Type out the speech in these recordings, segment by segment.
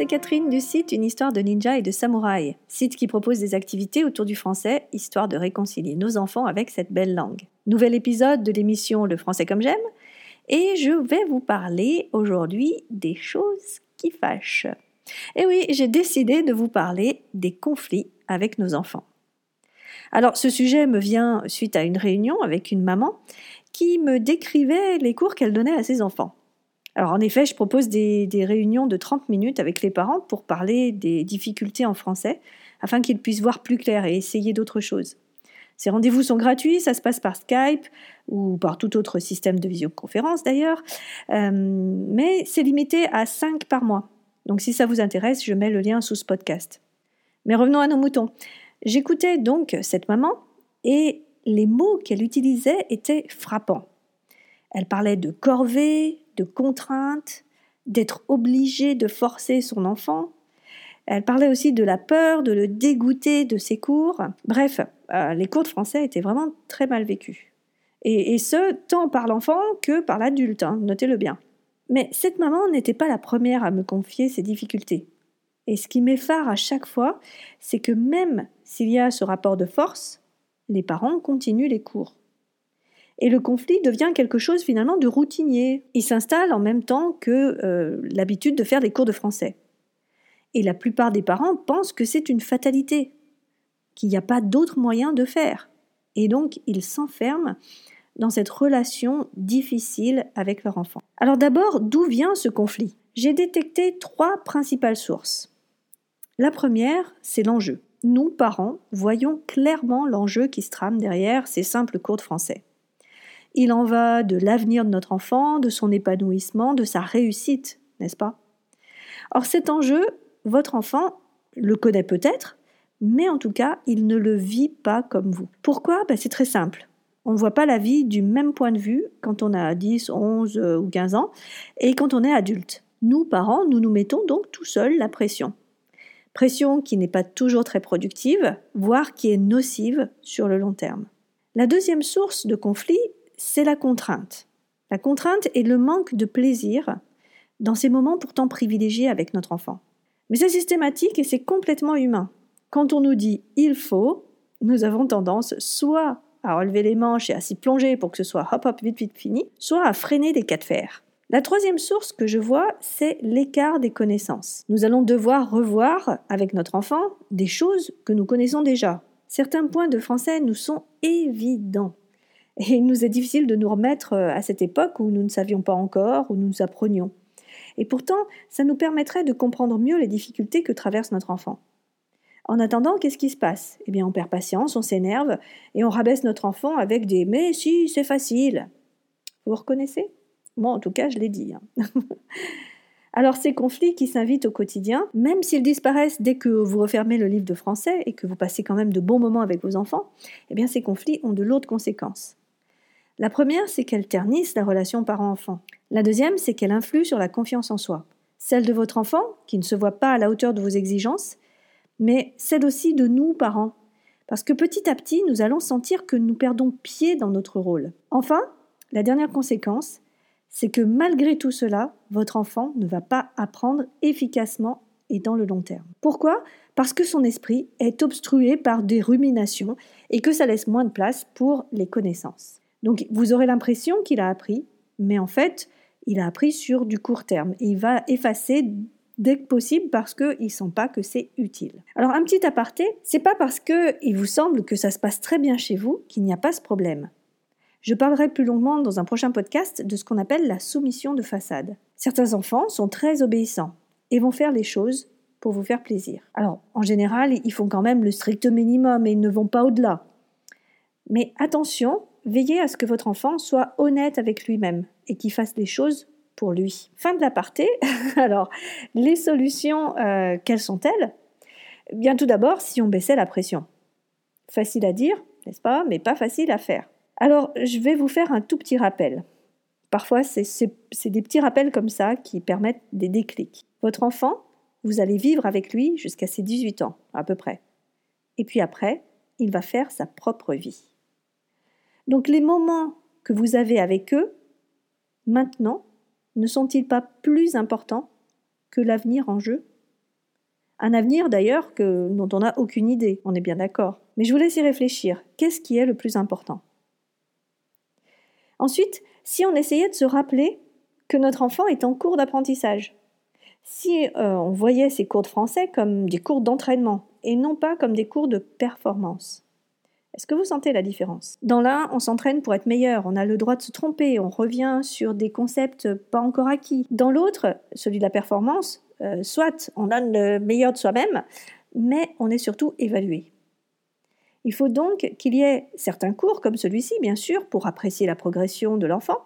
c'est Catherine du site Une histoire de ninja et de samouraï, site qui propose des activités autour du français, histoire de réconcilier nos enfants avec cette belle langue. Nouvel épisode de l'émission Le français comme j'aime, et je vais vous parler aujourd'hui des choses qui fâchent. Et oui, j'ai décidé de vous parler des conflits avec nos enfants. Alors ce sujet me vient suite à une réunion avec une maman qui me décrivait les cours qu'elle donnait à ses enfants. Alors en effet, je propose des, réunions de 30 minutes avec les parents pour parler des difficultés en français, afin qu'ils puissent voir plus clair et essayer d'autres choses. Ces rendez-vous sont gratuits, ça se passe par Skype ou par tout autre système de visioconférence d'ailleurs, euh, mais c'est limité à 5 par mois. Donc si ça vous intéresse, je mets le lien sous ce podcast. Mais revenons à nos moutons. J'écoutais donc cette maman et les mots qu'elle utilisait étaient frappants. Elle parlait de corvée, de contrainte, d'être obligée de forcer son enfant. Elle parlait aussi de la peur, de le dégoûter de ses cours. Bref, euh, les cours de français étaient vraiment très mal vécus. Et, ce, tant par l'enfant que par l'adulte, hein, notez-le bien. Mais cette maman n'était pas la première à me confier ses difficultés. Et ce qui m'effare à chaque fois, c'est que même s'il y a ce rapport de force, les parents continuent les cours et le conflit devient quelque chose finalement de routinier. Il s'installe en même temps que euh, l'habitude de faire des cours de français. Et la plupart des parents pensent que c'est une fatalité, qu'il n'y a pas d'autre moyen de faire. Et donc ils s'enferment dans cette relation difficile avec leur enfant. Alors d'abord, d'où vient ce conflit? J'ai détecté trois principales sources. La première, c'est l'enjeu. Nous, parents, voyons clairement l'enjeu qui se trame derrière ces simples cours de français. Il en va de l'avenir de notre enfant, de son épanouissement, de sa réussite, n'est-ce pas? Or cet enjeu, votre enfant le connaît peut-être, mais en tout cas, il ne le vit pas comme vous. Pourquoi? Ben, C'est très simple. On ne voit pas la vie du même point de vue quand on a 10, 11 euh, ou 15 ans et quand on est adulte. Nous, parents, nous nous mettons donc tout seuls la pression. Pression qui n'est pas toujours très productive, voire qui est nocive sur le long terme. La deuxième source de conflit, c'est la contrainte. La contrainte est le manque de plaisir dans ces moments pourtant privilégiés avec notre enfant. Mais c'est systématique et c'est complètement humain. Quand on nous dit il faut, nous avons tendance soit à relever les manches et à s'y plonger pour que ce soit hop hop vite vite fini, soit à freiner des cas de fer. La troisième source que je vois, c'est l'écart des connaissances. Nous allons devoir revoir avec notre enfant des choses que nous connaissons déjà. Certains points de français nous sont évidents. Et il nous est difficile de nous remettre euh, à cette époque où nous ne savions pas encore, où nous nous apprenions. Et pourtant, ça nous permettrait de comprendre mieux les difficultés que traverse notre enfant. En attendant, qu'est-ce qui se passe? Eh bien, on perd patience, on s'énerve et on rabaisse notre enfant avec des Mais si, c'est facile. Vous reconnaissez? Moi, en tout cas, je l'ai dit. Hein. Alors, ces conflits qui s'invitent au quotidien, même s'ils disparaissent dès que vous refermez le livre de français et que vous passez quand même de bons moments avec vos enfants, eh bien, ces conflits ont de lourdes conséquences. La première, c'est qu'elle ternisse la relation parent-enfant. La deuxième, c'est qu'elle influe sur la confiance en soi. Celle de votre enfant, qui ne se voit pas à la hauteur de vos exigences, mais celle aussi de nous, parents. Parce que petit à petit, nous allons sentir que nous perdons pied dans notre rôle. Enfin, la dernière conséquence, c'est que malgré tout cela, votre enfant ne va pas apprendre efficacement et dans le long terme. Pourquoi? Parce que son esprit est obstrué par des ruminations et que ça laisse moins de place pour les connaissances. Donc vous aurez l'impression qu'il a appris, mais en fait, il a appris sur du court terme. il va effacer dès que possible parce qu'il ne sent pas que c'est utile. Alors un petit aparté, c'est pas parce qu'il vous semble que ça se passe très bien chez vous qu'il n'y a pas ce problème. Je parlerai plus longuement dans un prochain podcast de ce qu'on appelle la soumission de façade. Certains enfants sont très obéissants et vont faire les choses pour vous faire plaisir. Alors, en général, ils font quand même le strict minimum et ils ne vont pas au-delà. Mais attention, veillez à ce que votre enfant soit honnête avec lui-même et qu'il fasse les choses pour lui. Fin de l'aparté. Alors, les solutions, euh, quelles sont-elles? Bien tout d'abord, si on baissait la pression. Facile à dire, n'est-ce pas, mais pas facile à faire. Alors, je vais vous faire un tout petit rappel. Parfois, c'est des petits rappels comme ça qui permettent des déclics. Votre enfant, vous allez vivre avec lui jusqu'à ses 18 ans, à peu près. Et puis après, il va faire sa propre vie. Donc les moments que vous avez avec eux, maintenant, ne sont-ils pas plus importants que l'avenir en jeu? Un avenir d'ailleurs dont on n'a aucune idée, on est bien d'accord. Mais je vous laisse y réfléchir. Qu'est-ce qui est le plus important? Ensuite, si on essayait de se rappeler que notre enfant est en cours d'apprentissage, si euh, on voyait ces cours de français comme des cours d'entraînement et non pas comme des cours de performance, est-ce que vous sentez la différence? Dans l'un, on s'entraîne pour être meilleur, on a le droit de se tromper, on revient sur des concepts pas encore acquis. Dans l'autre, celui de la performance, euh, soit on donne le meilleur de soi-même, mais on est surtout évalué. Il faut donc qu'il y ait certains cours comme celui-ci, bien sûr, pour apprécier la progression de l'enfant,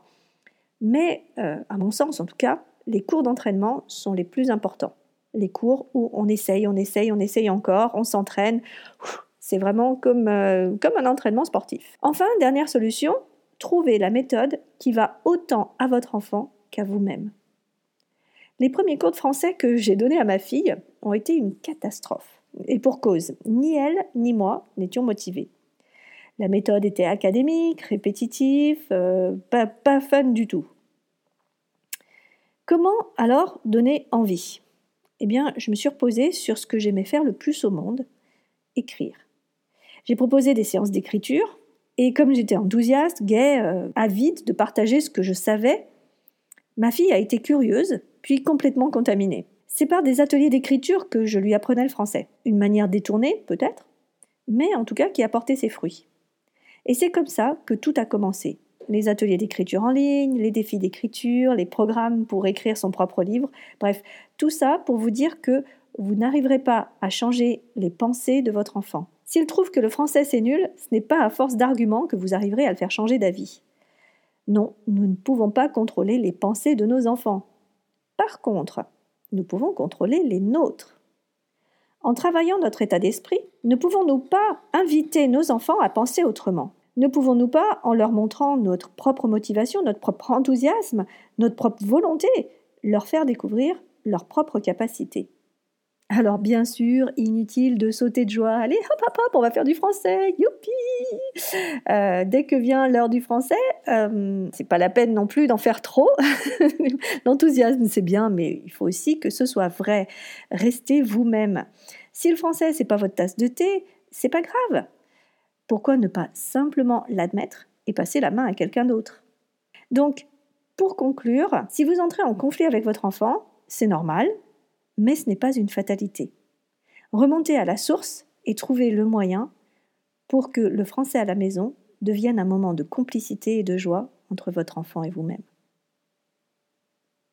mais euh, à mon sens en tout cas, les cours d'entraînement sont les plus importants. Les cours où on essaye, on essaye, on essaye encore, on s'entraîne. C'est vraiment comme, euh, comme un entraînement sportif. Enfin, dernière solution, trouvez la méthode qui va autant à votre enfant qu'à vous-même. Les premiers cours de français que j'ai donnés à ma fille ont été une catastrophe. Et pour cause, ni elle ni moi n'étions motivés. La méthode était académique, répétitive, euh, pas, pas fun du tout. Comment alors donner envie? Eh bien, je me suis reposée sur ce que j'aimais faire le plus au monde, écrire. J'ai proposé des séances d'écriture, et comme j'étais enthousiaste, gaie, euh, avide de partager ce que je savais, ma fille a été curieuse, puis complètement contaminée. C'est par des ateliers d'écriture que je lui apprenais le français. Une manière détournée, peut-être, mais en tout cas qui a porté ses fruits. Et c'est comme ça que tout a commencé. Les ateliers d'écriture en ligne, les défis d'écriture, les programmes pour écrire son propre livre, bref, tout ça pour vous dire que vous n'arriverez pas à changer les pensées de votre enfant. S'il trouve que le français c'est nul, ce n'est pas à force d'arguments que vous arriverez à le faire changer d'avis. Non, nous ne pouvons pas contrôler les pensées de nos enfants. Par contre, nous pouvons contrôler les nôtres. En travaillant notre état d'esprit, ne pouvons-nous pas inviter nos enfants à penser autrement? Ne pouvons-nous pas, en leur montrant notre propre motivation, notre propre enthousiasme, notre propre volonté, leur faire découvrir leurs propres capacités alors bien sûr, inutile de sauter de joie. Allez, hop, hop, hop, on va faire du français. Youpi euh, Dès que vient l'heure du français, euh, c'est pas la peine non plus d'en faire trop. L'enthousiasme, c'est bien, mais il faut aussi que ce soit vrai. Restez vous-même. Si le français, c'est pas votre tasse de thé, c'est pas grave. Pourquoi ne pas simplement l'admettre et passer la main à quelqu'un d'autre? Donc, pour conclure, si vous entrez en conflit avec votre enfant, c'est normal, mais ce n'est pas une fatalité. Remontez à la source et trouvez le moyen pour que le français à la maison devienne un moment de complicité et de joie entre votre enfant et vous-même.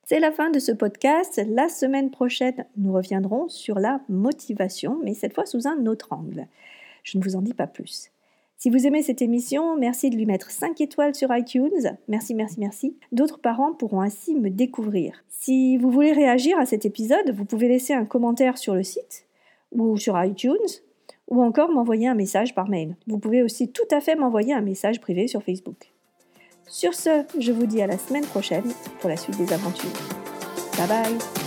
C'est la fin de ce podcast. La semaine prochaine, nous reviendrons sur la motivation, mais cette fois sous un autre angle. Je ne vous en dis pas plus. Si vous aimez cette émission, merci de lui mettre 5 étoiles sur iTunes. Merci, merci, merci. D'autres parents pourront ainsi me découvrir. Si vous voulez réagir à cet épisode, vous pouvez laisser un commentaire sur le site ou sur iTunes ou encore m'envoyer un message par mail. Vous pouvez aussi tout à fait m'envoyer un message privé sur Facebook. Sur ce, je vous dis à la semaine prochaine pour la suite des aventures. Bye bye